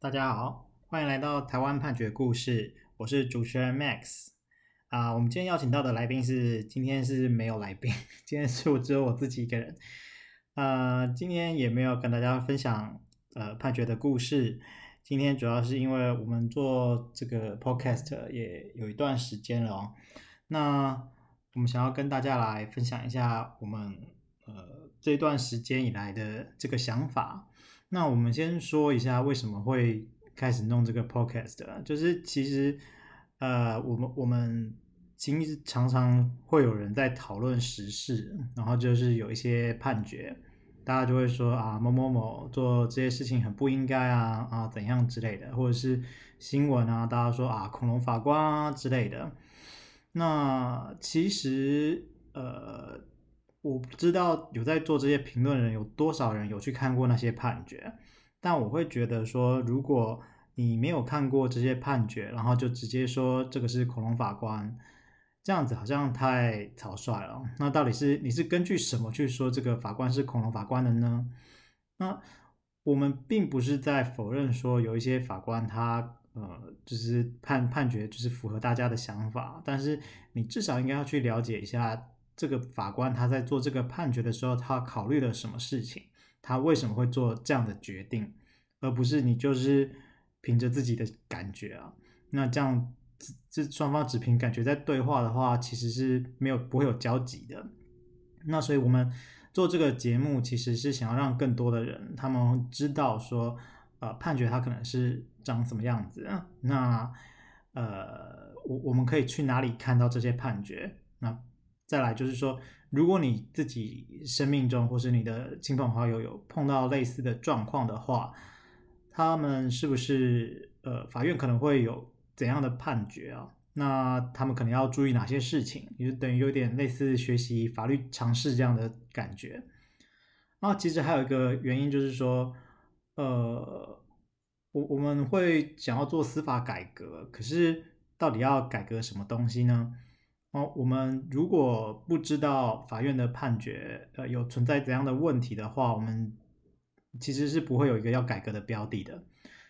大家好，欢迎来到台湾判决故事，我是主持人 Max 啊。我们今天邀请到的来宾是，今天是没有来宾，今天是我只有我自己一个人。呃，今天也没有跟大家分享呃判决的故事。今天主要是因为我们做这个 podcast 也有一段时间了哦，那我们想要跟大家来分享一下我们呃这段时间以来的这个想法。那我们先说一下为什么会开始弄这个 podcast，就是其实呃我们我们其实常常会有人在讨论时事，然后就是有一些判决。大家就会说啊，某某某做这些事情很不应该啊啊怎样之类的，或者是新闻啊，大家说啊恐龙法官啊之类的。那其实呃，我不知道有在做这些评论的人有多少人有去看过那些判决，但我会觉得说，如果你没有看过这些判决，然后就直接说这个是恐龙法官。这样子好像太草率了。那到底是你是根据什么去说这个法官是恐龙法官的呢？那我们并不是在否认说有一些法官他呃就是判判决就是符合大家的想法，但是你至少应该要去了解一下这个法官他在做这个判决的时候，他考虑了什么事情，他为什么会做这样的决定，而不是你就是凭着自己的感觉啊。那这样。这双方只凭感觉在对话的话，其实是没有不会有交集的。那所以我们做这个节目，其实是想要让更多的人他们知道说，呃，判决它可能是长什么样子。那呃，我我们可以去哪里看到这些判决？那再来就是说，如果你自己生命中或是你的亲朋好友有碰到类似的状况的话，他们是不是呃，法院可能会有？怎样的判决啊？那他们可能要注意哪些事情？也就等于有点类似学习法律常识这样的感觉。那其实还有一个原因就是说，呃，我我们会想要做司法改革，可是到底要改革什么东西呢？哦，我们如果不知道法院的判决呃有存在怎样的问题的话，我们其实是不会有一个要改革的标的的。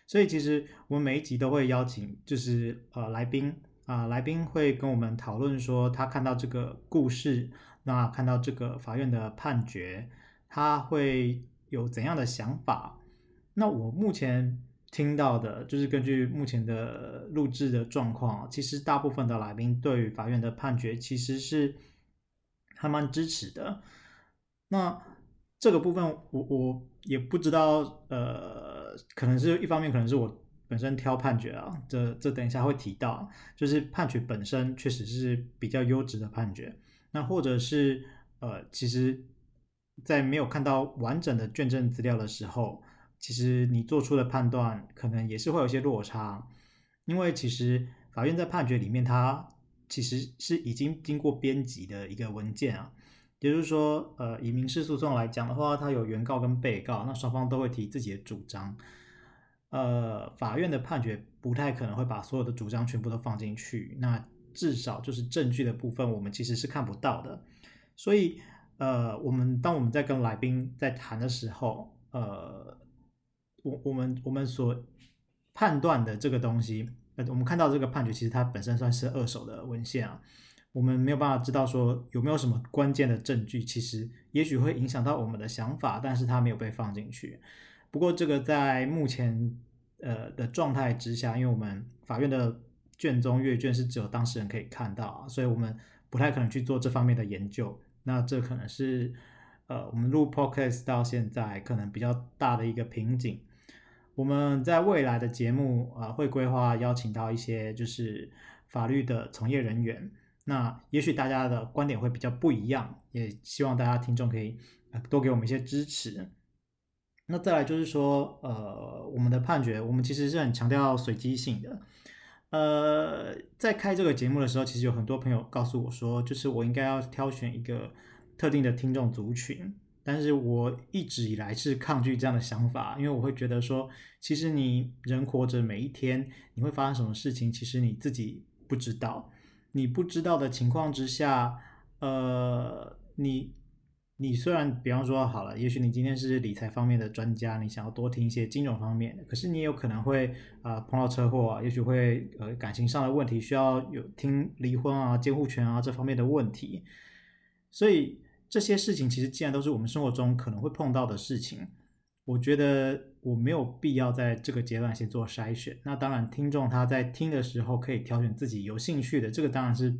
所以其实我们每一集都会邀请，就是呃来宾啊、来宾会跟我们讨论说他看到这个故事，那看到这个法院的判决，他会有怎样的想法？那我目前听到的，就是根据目前的录制的状况，其实大部分的来宾对于法院的判决其实是还蛮支持的。那这个部分我我也不知道，呃。可能是一方面，可能是我本身挑判决啊，这这等一下会提到，就是判决本身确实是比较优质的判决。那或者是呃，其实，在没有看到完整的卷证资料的时候，其实你做出的判断可能也是会有一些落差，因为其实法院在判决里面，它其实是已经经过编辑的一个文件啊。也就是说，呃，以民事诉讼来讲的话，它有原告跟被告，那双方都会提自己的主张。呃，法院的判决不太可能会把所有的主张全部都放进去，那至少就是证据的部分，我们其实是看不到的。所以，呃，我们当我们在跟来宾在谈的时候，呃，我我们我们所判断的这个东西，呃，我们看到这个判决，其实它本身算是二手的文献啊。我们没有办法知道说有没有什么关键的证据，其实也许会影响到我们的想法，但是它没有被放进去。不过这个在目前呃的状态之下，因为我们法院的卷宗阅卷是只有当事人可以看到啊，所以我们不太可能去做这方面的研究。那这可能是呃我们录 Podcast 到现在可能比较大的一个瓶颈。我们在未来的节目啊、呃、会规划邀请到一些就是法律的从业人员。那也许大家的观点会比较不一样，也希望大家听众可以多给我们一些支持。那再来就是说，呃，我们的判决，我们其实是很强调随机性的。呃，在开这个节目的时候，其实有很多朋友告诉我说，就是我应该要挑选一个特定的听众族群，但是我一直以来是抗拒这样的想法，因为我会觉得说，其实你人活着每一天，你会发生什么事情，其实你自己不知道。你不知道的情况之下，呃，你你虽然比方说好了，也许你今天是理财方面的专家，你想要多听一些金融方面的，可是你也有可能会啊、碰到车祸啊，也许会呃感情上的问题，需要有听离婚啊、监护权啊这方面的问题。所以这些事情其实既然都是我们生活中可能会碰到的事情，我觉得我没有必要在这个阶段先做筛选。那当然，听众他在听的时候可以挑选自己有兴趣的，这个当然是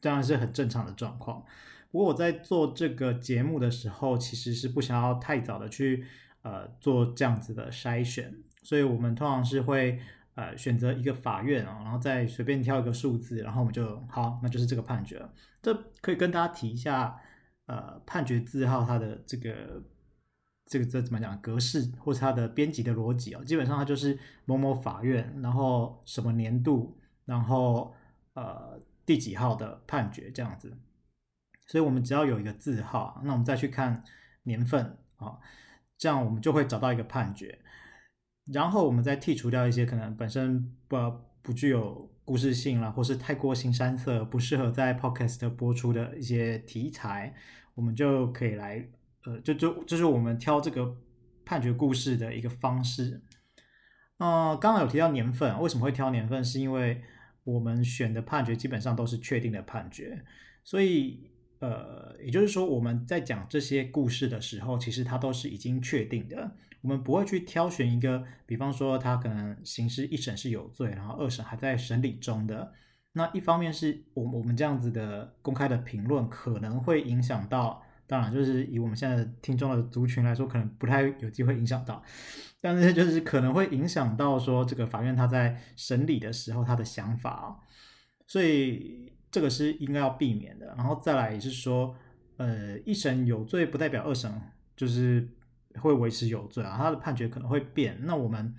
当然是很正常的状况。不过我在做这个节目的时候，其实是不想要太早的去呃做这样子的筛选，所以我们通常是会呃选择一个法院啊，然后再随便挑一个数字，然后我们就好，那就是这个判决。这可以跟大家提一下，呃，判决字号它的这个这个这怎么讲格式，或是它的编辑的逻辑哦，基本上它就是某某法院，然后什么年度，然后呃第几号的判决这样子。所以我们只要有一个字号，那我们再去看年份啊，这样我们就会找到一个判决。然后我们再剔除掉一些可能本身不不具有故事性啦，或是太过腥膻色、不适合在 Podcast 播出的一些题材，我们就可以来呃，就就就是我们挑这个判决故事的一个方式。呃，刚刚有提到年份，为什么会挑年份？是因为我们选的判决基本上都是确定的判决，所以。呃，也就是说，我们在讲这些故事的时候，其实它都是已经确定的。我们不会去挑选一个，比方说他可能刑事一审是有罪，然后二审还在审理中的。那一方面是我们我们这样子的公开的评论可能会影响到，当然就是以我们现在听众的族群来说，可能不太有机会影响到，但是就是可能会影响到说这个法院他在审理的时候他的想法，所以。这个是应该要避免的，然后再来也是说，呃，一审有罪不代表二审就是会维持有罪啊，他的判决可能会变，那我们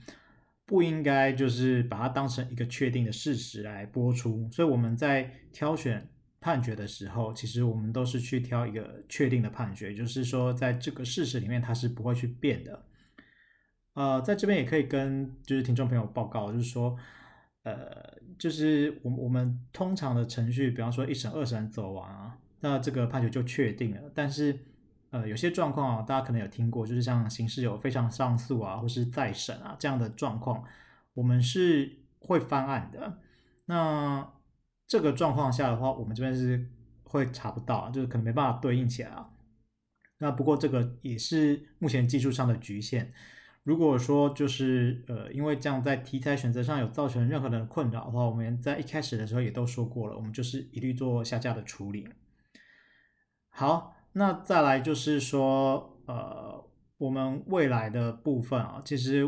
不应该就是把它当成一个确定的事实来播出，所以我们在挑选判决的时候，其实我们都是去挑一个确定的判决，就是说在这个事实里面它是不会去变的。呃，在这边也可以跟就是听众朋友报告，就是说。呃，就是我们我们通常的程序，比方说一审、二审走完啊，那这个判决就确定了。但是，呃，有些状况啊，大家可能有听过，就是像刑事有非常上诉啊，或是再审啊这样的状况，我们是会翻案的。那这个状况下的话，我们这边是会查不到，就是可能没办法对应起来啊。那不过这个也是目前技术上的局限。如果说就是呃，因为这样在题材选择上有造成任何的困扰的话，我们在一开始的时候也都说过了，我们就是一律做下架的处理。好，那再来就是说呃，我们未来的部分啊，其实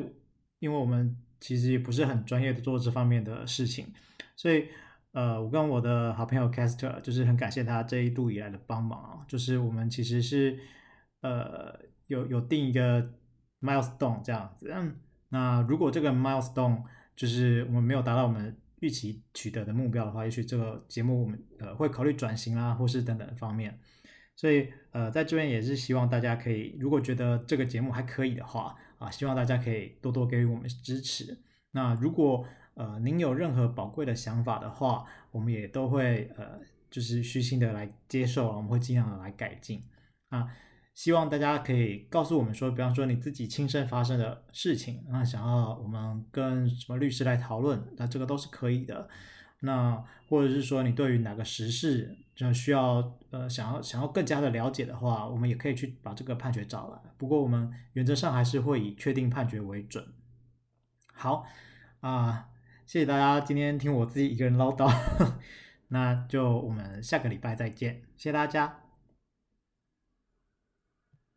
因为我们其实也不是很专业的做这方面的事情，所以呃，我跟我的好朋友 Caster 就是很感谢他这一度以来的帮忙啊，就是我们其实是呃有有定一个。milestone 这样子，嗯，那如果这个 milestone 就是我们没有达到我们预期取得的目标的话，也许这个节目我们呃会考虑转型啦，或是等等方面。所以呃，在这边也是希望大家可以，如果觉得这个节目还可以的话啊，希望大家可以多多给予我们支持。那如果呃您有任何宝贵的想法的话，我们也都会呃就是虚心的来接受，我们会尽量的来改进啊。希望大家可以告诉我们说，比方说你自己亲身发生的事情，那想要我们跟什么律师来讨论，那这个都是可以的。那或者是说你对于哪个时事就需要呃想要想要更加的了解的话，我们也可以去把这个判决找来。不过我们原则上还是会以确定判决为准。好啊，谢谢大家今天听我自己一个人唠叨，那就我们下个礼拜再见，谢谢大家。